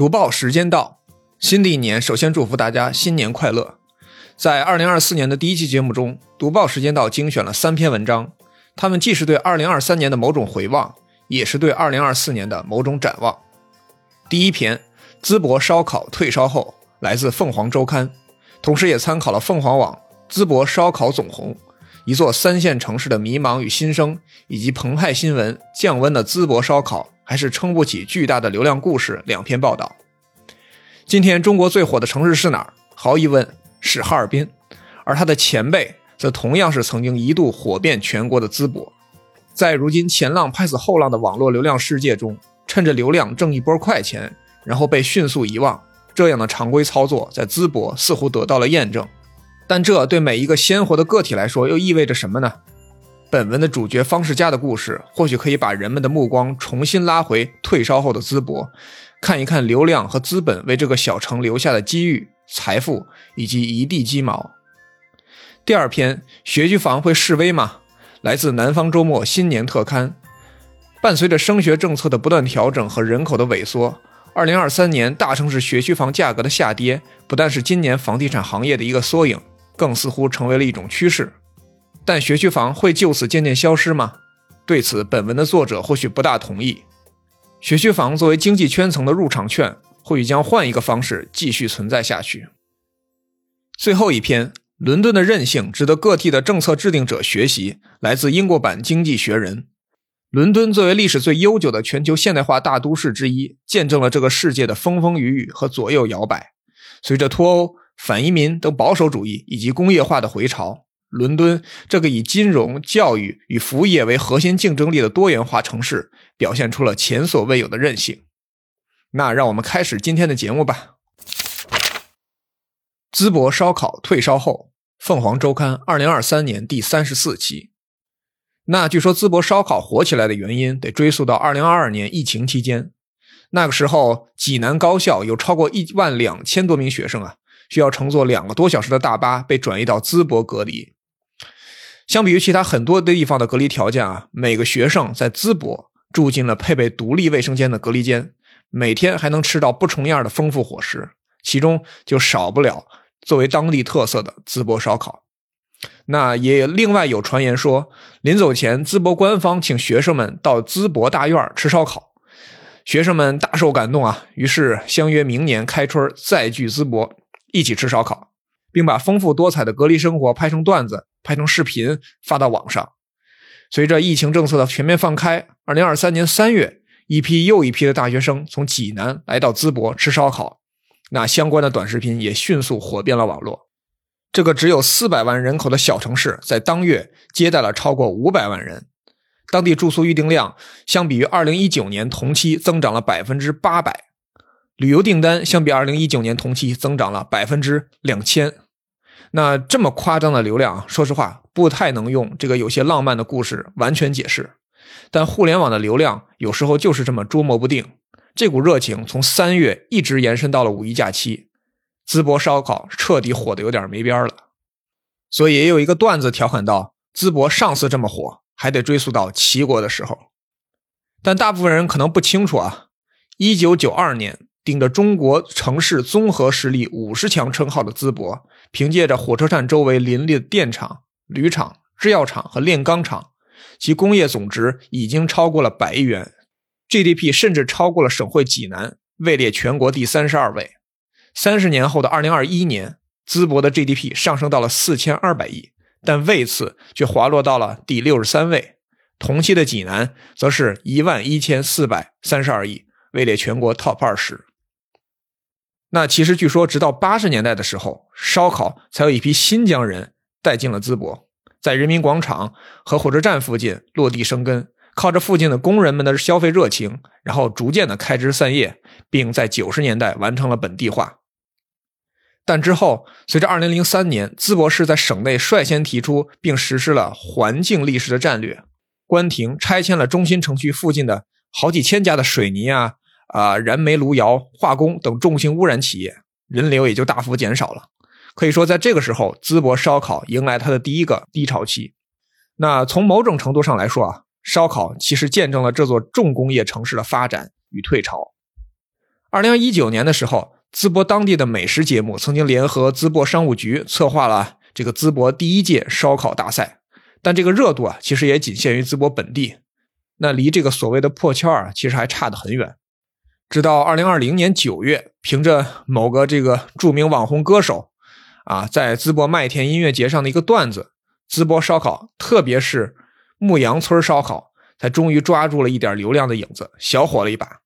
读报时间到，新的一年，首先祝福大家新年快乐。在二零二四年的第一期节目中，读报时间到精选了三篇文章，他们既是对二零二三年的某种回望，也是对二零二四年的某种展望。第一篇，淄博烧烤退烧后，来自凤凰周刊，同时也参考了凤凰网《淄博烧烤总红》，一座三线城市的迷茫与新生，以及澎湃新闻降温的淄博烧烤。还是撑不起巨大的流量故事。两篇报道。今天中国最火的城市是哪儿？毫无疑问是哈尔滨，而他的前辈则同样是曾经一度火遍全国的淄博。在如今前浪拍死后浪的网络流量世界中，趁着流量挣一波快钱，然后被迅速遗忘，这样的常规操作在淄博似乎得到了验证。但这对每一个鲜活的个体来说又意味着什么呢？本文的主角方世佳的故事，或许可以把人们的目光重新拉回退烧后的淄博，看一看流量和资本为这个小城留下的机遇、财富以及一地鸡毛。第二篇，学区房会示威吗？来自南方周末新年特刊。伴随着升学政策的不断调整和人口的萎缩，二零二三年大城市学区房价格的下跌，不但是今年房地产行业的一个缩影，更似乎成为了一种趋势。但学区房会就此渐渐消失吗？对此，本文的作者或许不大同意。学区房作为经济圈层的入场券，或许将换一个方式继续存在下去。最后一篇，伦敦的韧性值得各地的政策制定者学习。来自英国版《经济学人》。伦敦作为历史最悠久的全球现代化大都市之一，见证了这个世界的风风雨雨和左右摇摆。随着脱欧、反移民等保守主义以及工业化的回潮。伦敦这个以金融、教育与服务业为核心竞争力的多元化城市，表现出了前所未有的韧性。那让我们开始今天的节目吧。淄博烧烤退烧后，凤凰周刊二零二三年第三十四期。那据说淄博烧烤火起来的原因，得追溯到二零二二年疫情期间。那个时候，济南高校有超过一万两千多名学生啊，需要乘坐两个多小时的大巴被转移到淄博隔离。相比于其他很多的地方的隔离条件啊，每个学生在淄博住进了配备独立卫生间的隔离间，每天还能吃到不重样的丰富伙食，其中就少不了作为当地特色的淄博烧烤。那也另外有传言说，临走前淄博官方请学生们到淄博大院吃烧烤，学生们大受感动啊，于是相约明年开春再聚淄博一起吃烧烤，并把丰富多彩的隔离生活拍成段子。拍成视频发到网上。随着疫情政策的全面放开，二零二三年三月，一批又一批的大学生从济南来到淄博吃烧烤，那相关的短视频也迅速火遍了网络。这个只有四百万人口的小城市，在当月接待了超过五百万人，当地住宿预订量相比于二零一九年同期增长了百分之八百，旅游订单相比二零一九年同期增长了百分之两千。那这么夸张的流量，说实话不太能用这个有些浪漫的故事完全解释。但互联网的流量有时候就是这么捉摸不定。这股热情从三月一直延伸到了五一假期，淄博烧烤彻底火的有点没边了。所以也有一个段子调侃道：淄博上次这么火，还得追溯到齐国的时候。但大部分人可能不清楚啊，一九九二年。顶着中国城市综合实力五十强称号的淄博，凭借着火车站周围林立的电厂、铝厂、制药厂和炼钢厂，其工业总值已经超过了百亿元，GDP 甚至超过了省会济南，位列全国第三十二位。三十年后的二零二一年，淄博的 GDP 上升到了四千二百亿，但位次却滑落到了第六十三位。同期的济南则是一万一千四百三十二亿，位列全国 TOP 二十。那其实据说，直到八十年代的时候，烧烤才有一批新疆人带进了淄博，在人民广场和火车站附近落地生根，靠着附近的工人们的消费热情，然后逐渐的开枝散叶，并在九十年代完成了本地化。但之后，随着二零零三年淄博市在省内率先提出并实施了环境立市的战略，关停拆迁了中心城区附近的好几千家的水泥啊。啊，燃煤、炉窑、化工等重型污染企业，人流也就大幅减少了。可以说，在这个时候，淄博烧烤迎来它的第一个低潮期。那从某种程度上来说啊，烧烤其实见证了这座重工业城市的发展与退潮。二零一九年的时候，淄博当地的美食节目曾经联合淄博商务局策划了这个淄博第一届烧烤大赛，但这个热度啊，其实也仅限于淄博本地，那离这个所谓的破圈啊，其实还差得很远。直到二零二零年九月，凭着某个这个著名网红歌手啊，在淄博麦田音乐节上的一个段子，淄博烧烤，特别是牧羊村烧烤，才终于抓住了一点流量的影子，小火了一把。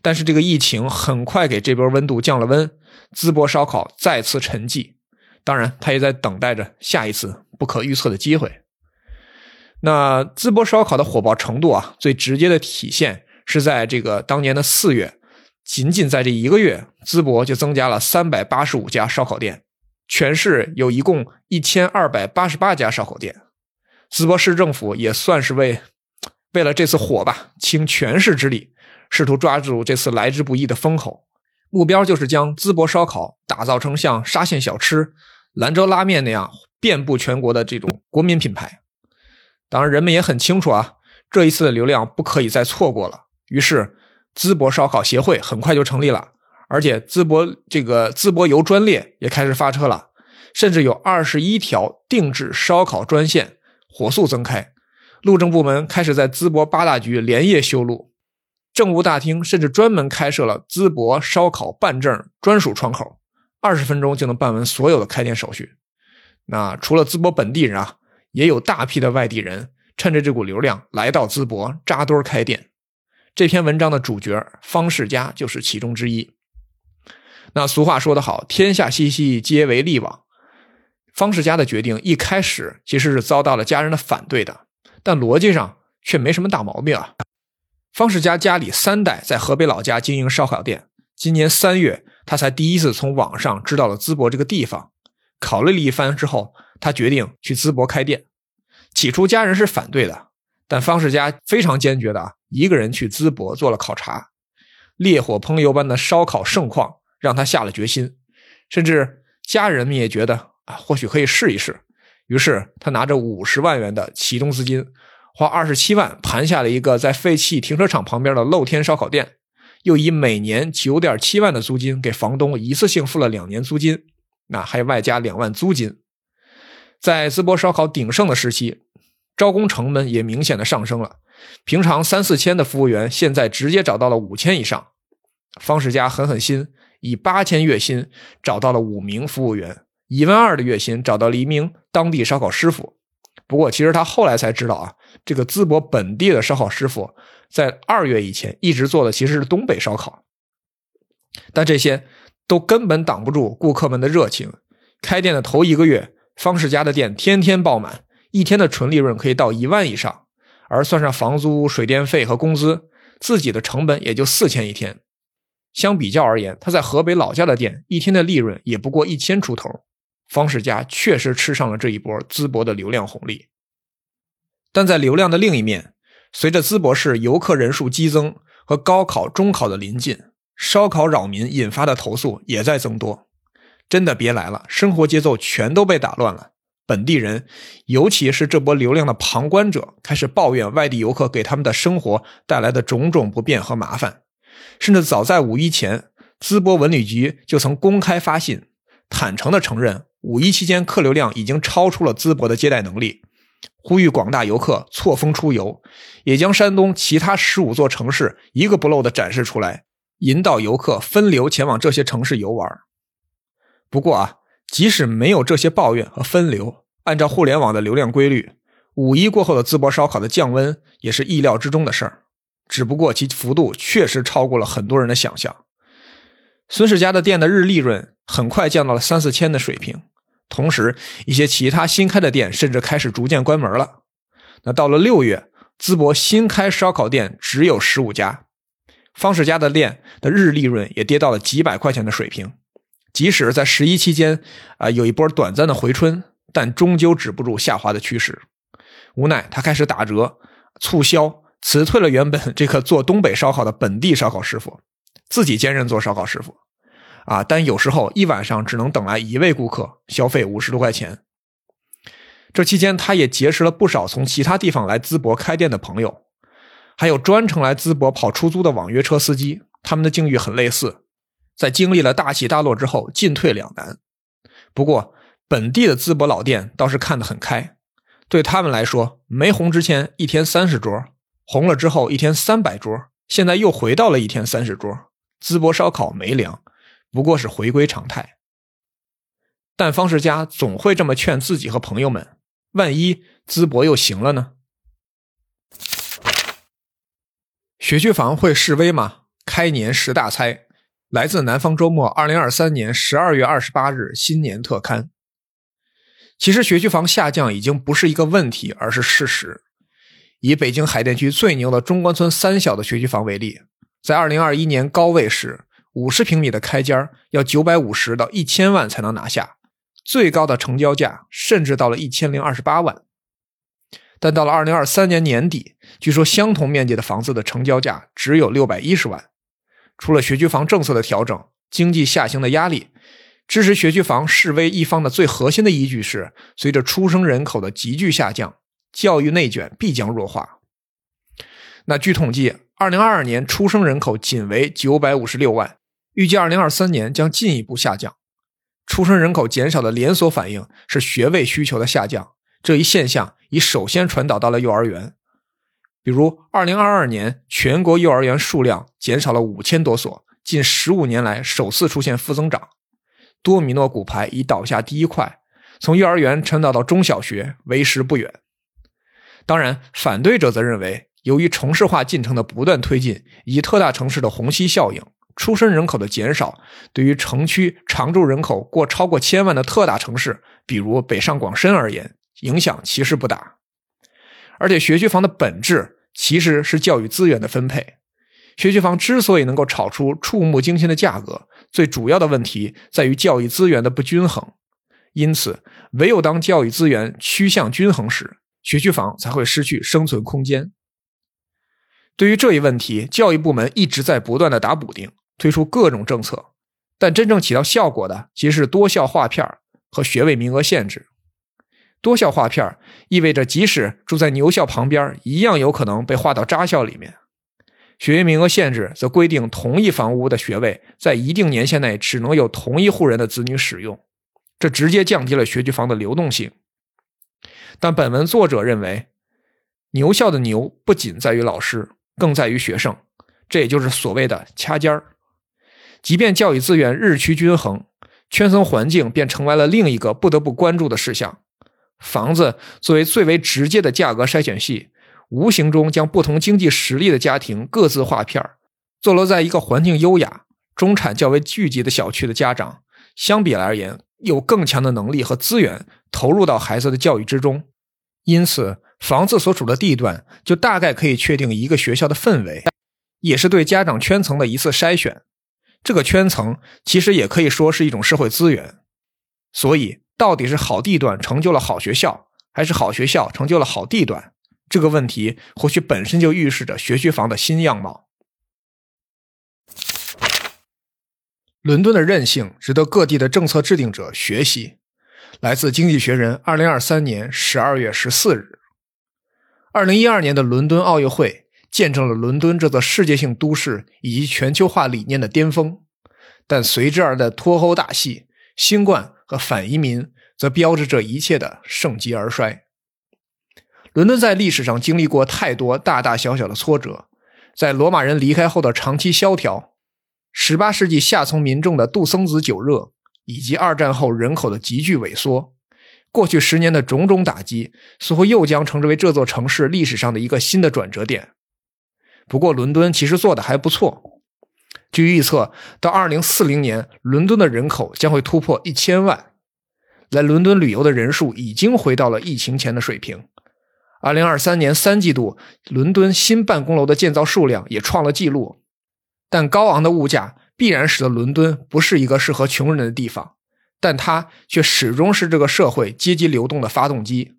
但是这个疫情很快给这波温度降了温，淄博烧烤再次沉寂。当然，他也在等待着下一次不可预测的机会。那淄博烧烤的火爆程度啊，最直接的体现。是在这个当年的四月，仅仅在这一个月，淄博就增加了三百八十五家烧烤店，全市有一共一千二百八十八家烧烤店。淄博市政府也算是为为了这次火吧，倾全市之力，试图抓住这次来之不易的风口，目标就是将淄博烧烤打造成像沙县小吃、兰州拉面那样遍布全国的这种国民品牌。当然，人们也很清楚啊，这一次的流量不可以再错过了。于是，淄博烧烤协会很快就成立了，而且淄博这个淄博游专列也开始发车了，甚至有二十一条定制烧烤专线火速增开。路政部门开始在淄博八大局连夜修路，政务大厅甚至专门开设了淄博烧烤办证专属窗口，二十分钟就能办完所有的开店手续。那除了淄博本地人啊，也有大批的外地人趁着这股流量来到淄博扎堆开店。这篇文章的主角方世家就是其中之一。那俗话说得好，“天下熙熙，皆为利往”。方世家的决定一开始其实是遭到了家人的反对的，但逻辑上却没什么大毛病啊。方世家家里三代在河北老家经营烧烤店，今年三月他才第一次从网上知道了淄博这个地方。考虑了一番之后，他决定去淄博开店。起初家人是反对的。但方世家非常坚决的啊，一个人去淄博做了考察，烈火烹油般的烧烤盛况让他下了决心，甚至家人们也觉得啊，或许可以试一试。于是他拿着五十万元的启动资金，花二十七万盘下了一个在废弃停车场旁边的露天烧烤店，又以每年九点七万的租金给房东一次性付了两年租金，那还外加两万租金。在淄博烧烤鼎盛的时期。招工成本也明显的上升了，平常三四千的服务员，现在直接找到了五千以上。方世家狠狠心，以八千月薪找到了五名服务员，一万二的月薪找到了一名当地烧烤师傅。不过，其实他后来才知道啊，这个淄博本地的烧烤师傅在二月以前一直做的其实是东北烧烤，但这些都根本挡不住顾客们的热情。开店的头一个月，方世家的店天天爆满。一天的纯利润可以到一万以上，而算上房租、水电费和工资，自己的成本也就四千一天。相比较而言，他在河北老家的店一天的利润也不过一千出头。方世家确实吃上了这一波淄博的流量红利。但在流量的另一面，随着淄博市游客人数激增和高考、中考的临近，烧烤扰民引发的投诉也在增多。真的别来了，生活节奏全都被打乱了。本地人，尤其是这波流量的旁观者，开始抱怨外地游客给他们的生活带来的种种不便和麻烦。甚至早在五一前，淄博文旅局就曾公开发信，坦诚地承认五一期间客流量已经超出了淄博的接待能力，呼吁广大游客错峰出游，也将山东其他十五座城市一个不漏地展示出来，引导游客分流前往这些城市游玩。不过啊。即使没有这些抱怨和分流，按照互联网的流量规律，五一过后的淄博烧烤的降温也是意料之中的事儿。只不过其幅度确实超过了很多人的想象。孙世家的店的日利润很快降到了三四千的水平，同时一些其他新开的店甚至开始逐渐关门了。那到了六月，淄博新开烧烤店只有十五家，方世家的店的日利润也跌到了几百块钱的水平。即使在十一期间，啊，有一波短暂的回春，但终究止不住下滑的趋势。无奈，他开始打折、促销，辞退了原本这个做东北烧烤的本地烧烤师傅，自己兼任做烧烤师傅。啊，但有时候一晚上只能等来一位顾客，消费五十多块钱。这期间，他也结识了不少从其他地方来淄博开店的朋友，还有专程来淄博跑出租的网约车司机。他们的境遇很类似，在经历了大起大落之后进退两难。不过，本地的淄博老店倒是看得很开，对他们来说，没红之前一天三十桌，红了之后一天三百桌，现在又回到了一天三十桌。淄博烧烤没凉，不过是回归常态。但方世佳总会这么劝自己和朋友们：万一淄博又行了呢？学区房会示威吗？开年十大猜，来自南方周末二零二三年十二月二十八日新年特刊。其实学区房下降已经不是一个问题，而是事实。以北京海淀区最牛的中关村三小的学区房为例，在二零二一年高位时，五十平米的开间要九百五十到一千万才能拿下。最高的成交价甚至到了一千零二十八万，但到了二零二三年年底，据说相同面积的房子的成交价只有六百一十万。除了学区房政策的调整、经济下行的压力，支持学区房示威一方的最核心的依据是，随着出生人口的急剧下降，教育内卷必将弱化。那据统计，二零二二年出生人口仅为九百五十六万，预计二零二三年将进一步下降。出生人口减少的连锁反应是学位需求的下降，这一现象已首先传导到了幼儿园。比如，2022年全国幼儿园数量减少了五千多所，近十五年来首次出现负增长。多米诺骨牌已倒下第一块，从幼儿园传导到中小学为时不远。当然，反对者则认为，由于城市化进程的不断推进，以特大城市的虹吸效应。出生人口的减少，对于城区常住人口过超过千万的特大城市，比如北上广深而言，影响其实不大。而且学区房的本质其实是教育资源的分配。学区房之所以能够炒出触目惊心的价格，最主要的问题在于教育资源的不均衡。因此，唯有当教育资源趋向均衡时，学区房才会失去生存空间。对于这一问题，教育部门一直在不断的打补丁。推出各种政策，但真正起到效果的其实是多校划片和学位名额限制。多校划片意味着，即使住在牛校旁边，一样有可能被划到渣校里面。学位名额限制则规定，同一房屋的学位在一定年限内只能有同一户人的子女使用，这直接降低了学区房的流动性。但本文作者认为，牛校的牛不仅在于老师，更在于学生，这也就是所谓的掐尖儿。即便教育资源日趋均衡，圈层环境便成为了另一个不得不关注的事项。房子作为最为直接的价格筛选系，无形中将不同经济实力的家庭各自划片。坐落在一个环境优雅、中产较为聚集的小区的家长，相比而言有更强的能力和资源投入到孩子的教育之中。因此，房子所处的地段就大概可以确定一个学校的氛围，也是对家长圈层的一次筛选。这个圈层其实也可以说是一种社会资源，所以到底是好地段成就了好学校，还是好学校成就了好地段？这个问题或许本身就预示着学区房的新样貌。伦敦的韧性值得各地的政策制定者学习。来自《经济学人》二零二三年十二月十四日，二零一二年的伦敦奥运会。见证了伦敦这座世界性都市以及全球化理念的巅峰，但随之而来的脱欧大戏、新冠和反移民，则标志着一切的盛极而衰。伦敦在历史上经历过太多大大小小的挫折，在罗马人离开后的长期萧条，18世纪下层民众的杜松子酒热，以及二战后人口的急剧萎缩，过去十年的种种打击，似乎又将称之为这座城市历史上的一个新的转折点。不过，伦敦其实做的还不错。据预测，到2040年，伦敦的人口将会突破一千万。来伦敦旅游的人数已经回到了疫情前的水平。2023年三季度，伦敦新办公楼的建造数量也创了纪录。但高昂的物价必然使得伦敦不是一个适合穷人的地方，但它却始终是这个社会阶级流动的发动机。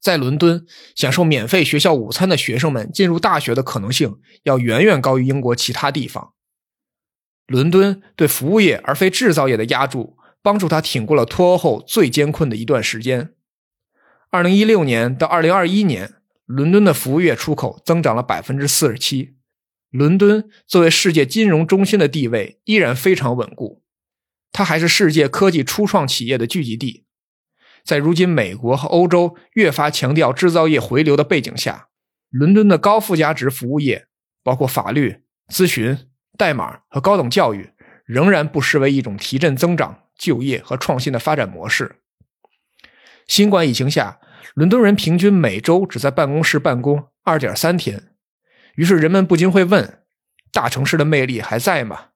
在伦敦享受免费学校午餐的学生们进入大学的可能性要远远高于英国其他地方。伦敦对服务业而非制造业的压注，帮助他挺过了脱欧后最艰困的一段时间。二零一六年到二零二一年，伦敦的服务业出口增长了百分之四十七，伦敦作为世界金融中心的地位依然非常稳固，它还是世界科技初创企业的聚集地。在如今美国和欧洲越发强调制造业回流的背景下，伦敦的高附加值服务业，包括法律、咨询、代码和高等教育，仍然不失为一种提振增长、就业和创新的发展模式。新冠疫情下，伦敦人平均每周只在办公室办公二点三天。于是人们不禁会问：大城市的魅力还在吗？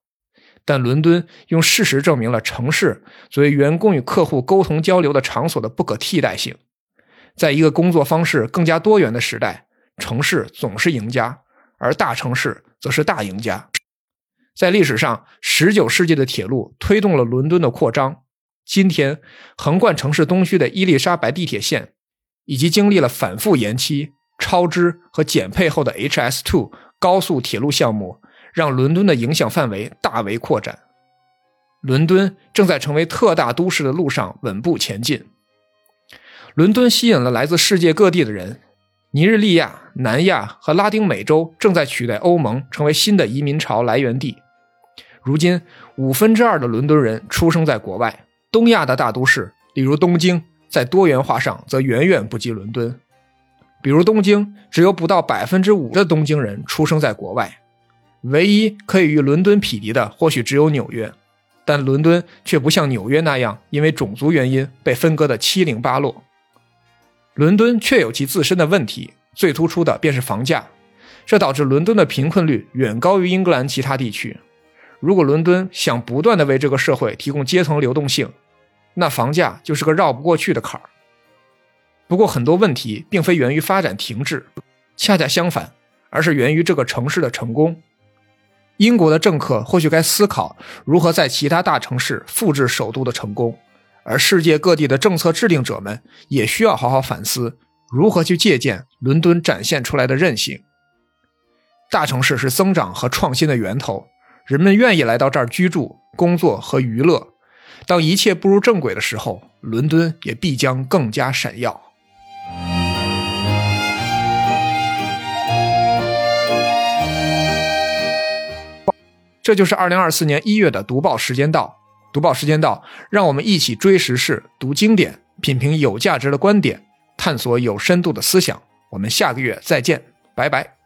但伦敦用事实证明了城市作为员工与客户沟通交流的场所的不可替代性。在一个工作方式更加多元的时代，城市总是赢家，而大城市则是大赢家。在历史上，19世纪的铁路推动了伦敦的扩张。今天，横贯城市东区的伊丽莎白地铁线，以及经历了反复延期。超支和减配后的 HS2 高速铁路项目，让伦敦的影响范围大为扩展。伦敦正在成为特大都市的路上稳步前进。伦敦吸引了来自世界各地的人，尼日利亚、南亚和拉丁美洲正在取代欧盟成为新的移民潮来源地。如今，五分之二的伦敦人出生在国外。东亚的大都市，例如东京，在多元化上则远远不及伦敦。比如东京，只有不到百分之五的东京人出生在国外，唯一可以与伦敦匹敌的，或许只有纽约，但伦敦却不像纽约那样因为种族原因被分割的七零八落。伦敦确有其自身的问题，最突出的便是房价，这导致伦敦的贫困率远高于英格兰其他地区。如果伦敦想不断的为这个社会提供阶层流动性，那房价就是个绕不过去的坎儿。不过，很多问题并非源于发展停滞，恰恰相反，而是源于这个城市的成功。英国的政客或许该思考如何在其他大城市复制首都的成功，而世界各地的政策制定者们也需要好好反思如何去借鉴伦敦展现出来的韧性。大城市是增长和创新的源头，人们愿意来到这儿居住、工作和娱乐。当一切步入正轨的时候，伦敦也必将更加闪耀。这就是二零二四年一月的读报时间到。读报时间到，让我们一起追时事、读经典、品评有价值的观点，探索有深度的思想。我们下个月再见，拜拜。